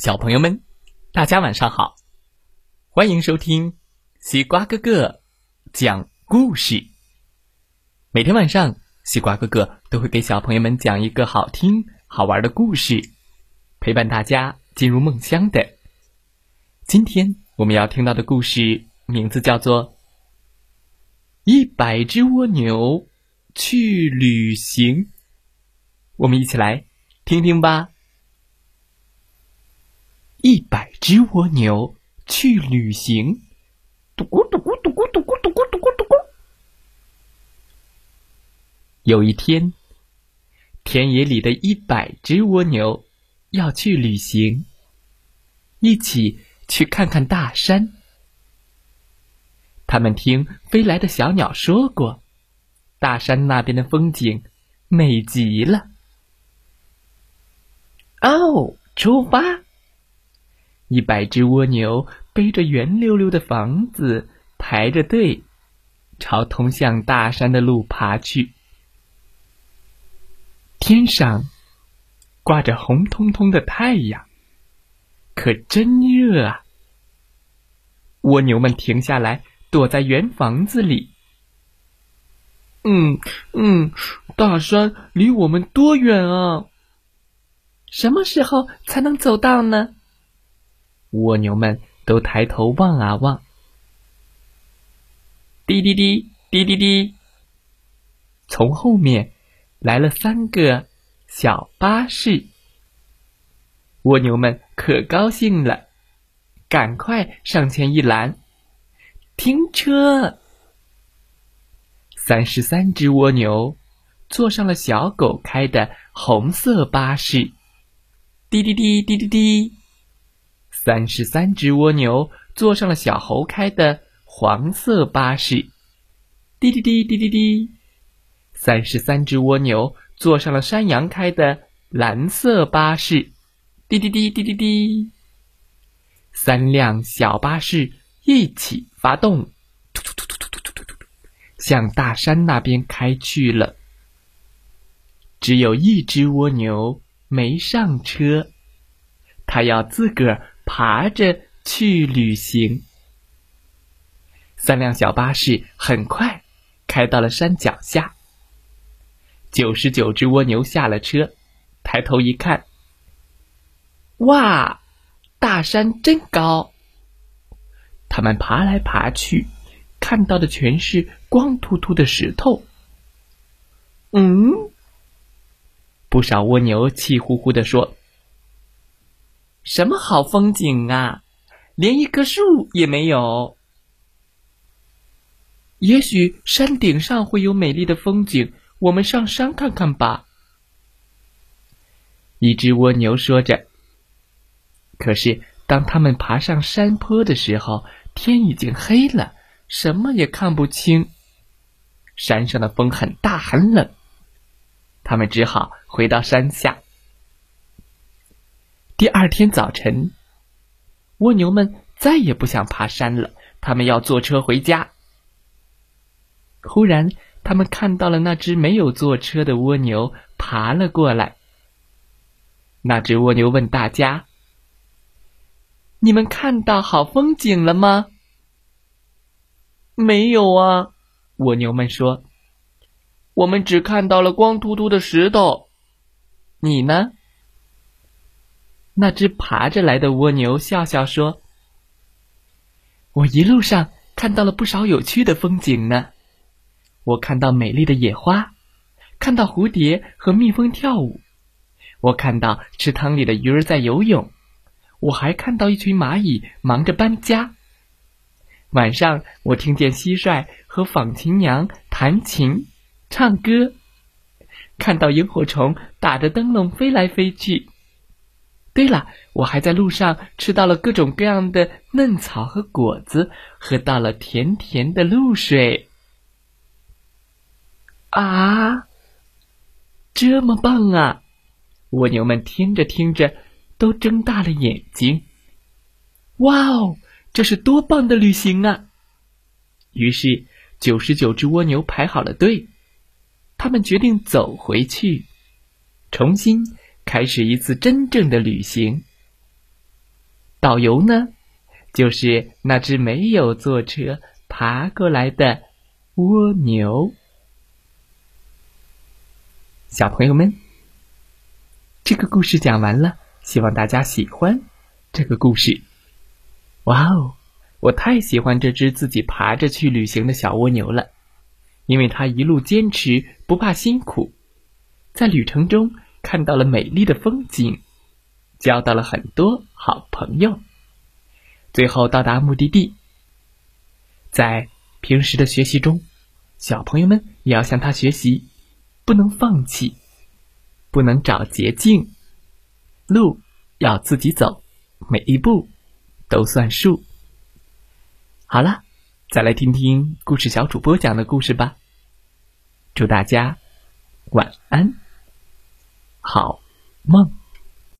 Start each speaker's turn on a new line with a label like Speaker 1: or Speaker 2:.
Speaker 1: 小朋友们，大家晚上好！欢迎收听西瓜哥哥讲故事。每天晚上，西瓜哥哥都会给小朋友们讲一个好听、好玩的故事，陪伴大家进入梦乡的。今天我们要听到的故事名字叫做《一百只蜗牛去旅行》，我们一起来听听吧。一百只蜗牛去旅行，嘟咕嘟咕嘟咕嘟咕嘟咕嘟咕嘟咕。有一天，田野里的一百只蜗牛要去旅行，一起去看看大山。他们听飞来的小鸟说过，大山那边的风景美极了。哦，出发！一百只蜗牛背着圆溜溜的房子，排着队，朝通向大山的路爬去。天上挂着红彤彤的太阳，可真热啊！蜗牛们停下来，躲在圆房子里。
Speaker 2: 嗯嗯，大山离我们多远啊？
Speaker 3: 什么时候才能走到呢？
Speaker 1: 蜗牛们都抬头望啊望，滴滴滴滴滴滴，从后面来了三个小巴士。蜗牛们可高兴了，赶快上前一拦，停车！三十三只蜗牛坐上了小狗开的红色巴士，滴滴滴滴滴滴。三十三只蜗牛坐上了小猴开的黄色巴士，滴滴滴滴滴滴。三十三只蜗牛坐上了山羊开的蓝色巴士，滴滴滴滴滴滴。三辆小巴士一起发动，突突突突突突突突，向大山那边开去了。只有一只蜗牛没上车，它要自个儿。爬着去旅行。三辆小巴士很快开到了山脚下。九十九只蜗牛下了车，抬头一看，哇，大山真高！他们爬来爬去，看到的全是光秃秃的石头。嗯，不少蜗牛气呼呼地说。什么好风景啊！连一棵树也没有。也许山顶上会有美丽的风景，我们上山看看吧。一只蜗牛说着。可是，当他们爬上山坡的时候，天已经黑了，什么也看不清。山上的风很大很冷，他们只好回到山下。第二天早晨，蜗牛们再也不想爬山了，他们要坐车回家。忽然，他们看到了那只没有坐车的蜗牛爬了过来。那只蜗牛问大家：“你们看到好风景了吗？”“
Speaker 2: 没有啊。”
Speaker 1: 蜗牛们说，“
Speaker 2: 我们只看到了光秃秃的石头。”“
Speaker 1: 你呢？”那只爬着来的蜗牛笑笑说：“我一路上看到了不少有趣的风景呢。我看到美丽的野花，看到蝴蝶和蜜蜂跳舞，我看到池塘里的鱼儿在游泳，我还看到一群蚂蚁忙着搬家。晚上，我听见蟋蟀和纺琴娘弹琴、唱歌，看到萤火虫打着灯笼飞来飞去。”对了，我还在路上吃到了各种各样的嫩草和果子，喝到了甜甜的露水。啊，这么棒啊！蜗牛们听着听着，都睁大了眼睛。哇哦，这是多棒的旅行啊！于是，九十九只蜗牛排好了队，他们决定走回去，重新。开始一次真正的旅行。导游呢，就是那只没有坐车爬过来的蜗牛。小朋友们，这个故事讲完了，希望大家喜欢这个故事。哇哦，我太喜欢这只自己爬着去旅行的小蜗牛了，因为它一路坚持，不怕辛苦，在旅程中看到了美丽的风景。交到了很多好朋友，最后到达目的地。在平时的学习中，小朋友们也要向他学习，不能放弃，不能找捷径，路要自己走，每一步都算数。好了，再来听听故事小主播讲的故事吧。祝大家晚安，好梦。